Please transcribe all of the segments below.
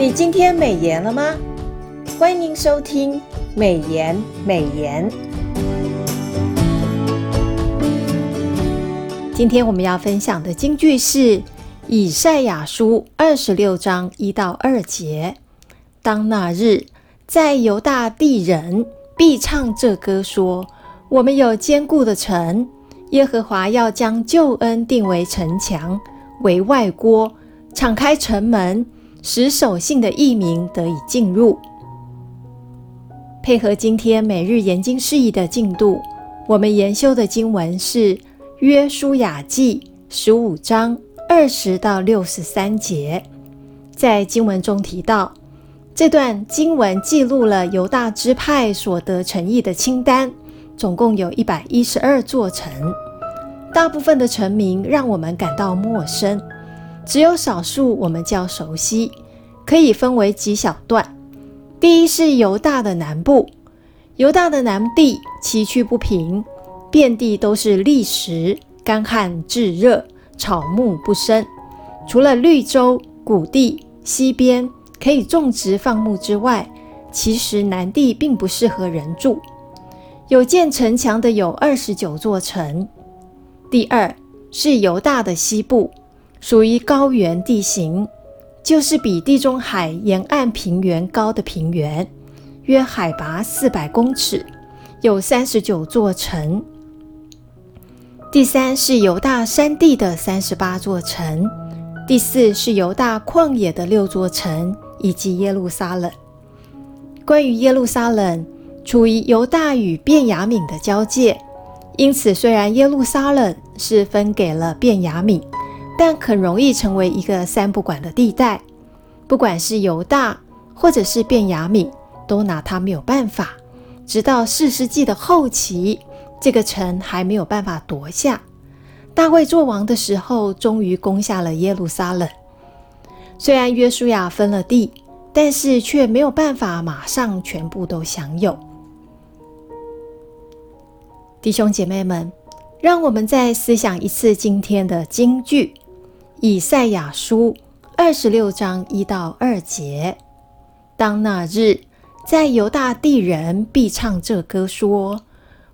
你今天美颜了吗？欢迎收听美颜美颜。今天我们要分享的金句是以赛亚书二十六章一到二节。当那日，在犹大地人必唱这歌说：我们有坚固的城，耶和华要将救恩定为城墙，为外郭，敞开城门。使守信的异民得以进入。配合今天每日研经释义的进度，我们研修的经文是《约书亚记》十五章二十到六十三节。在经文中提到，这段经文记录了犹大支派所得城邑的清单，总共有一百一十二座城。大部分的城名让我们感到陌生。只有少数我们较熟悉，可以分为几小段。第一是犹大的南部，犹大的南地崎岖不平，遍地都是砾石，干旱炙热，草木不生。除了绿洲、谷地、溪边可以种植放牧之外，其实南地并不适合人住。有建城墙的有二十九座城。第二是犹大的西部。属于高原地形，就是比地中海沿岸平原高的平原，约海拔四百公尺，有三十九座城。第三是犹大山地的三十八座城，第四是犹大旷野的六座城，以及耶路撒冷。关于耶路撒冷，处于犹大与便雅悯的交界，因此虽然耶路撒冷是分给了便雅悯。但很容易成为一个三不管的地带，不管是犹大或者是便雅悯，都拿他没有办法。直到四世纪的后期，这个城还没有办法夺下。大卫做王的时候，终于攻下了耶路撒冷。虽然约书亚分了地，但是却没有办法马上全部都享有。弟兄姐妹们，让我们再思想一次今天的金句。以赛亚书二十六章一到二节，当那日，在犹大地人必唱这歌说：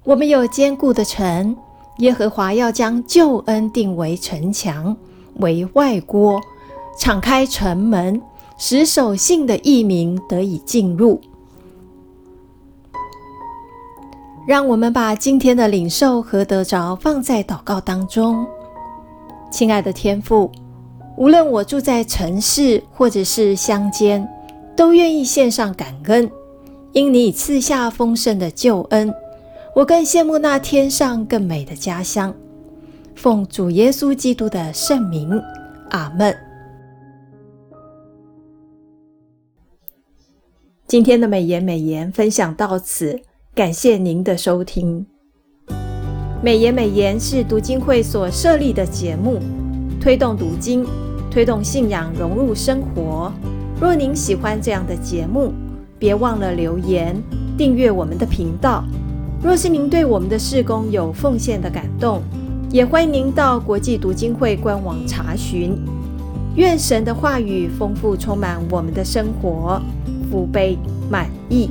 我们有坚固的城，耶和华要将救恩定为城墙，为外郭，敞开城门，使守信的异民得以进入。让我们把今天的领受和得着放在祷告当中。亲爱的天父，无论我住在城市或者是乡间，都愿意献上感恩，因你赐下丰盛的救恩。我更羡慕那天上更美的家乡。奉主耶稣基督的圣名，阿门。今天的美言美言分享到此，感谢您的收听。美言美言是读经会所设立的节目。推动读经，推动信仰融入生活。若您喜欢这样的节目，别忘了留言订阅我们的频道。若是您对我们的事工有奉献的感动，也欢迎您到国际读经会官网查询。愿神的话语丰富充满我们的生活，福杯满溢。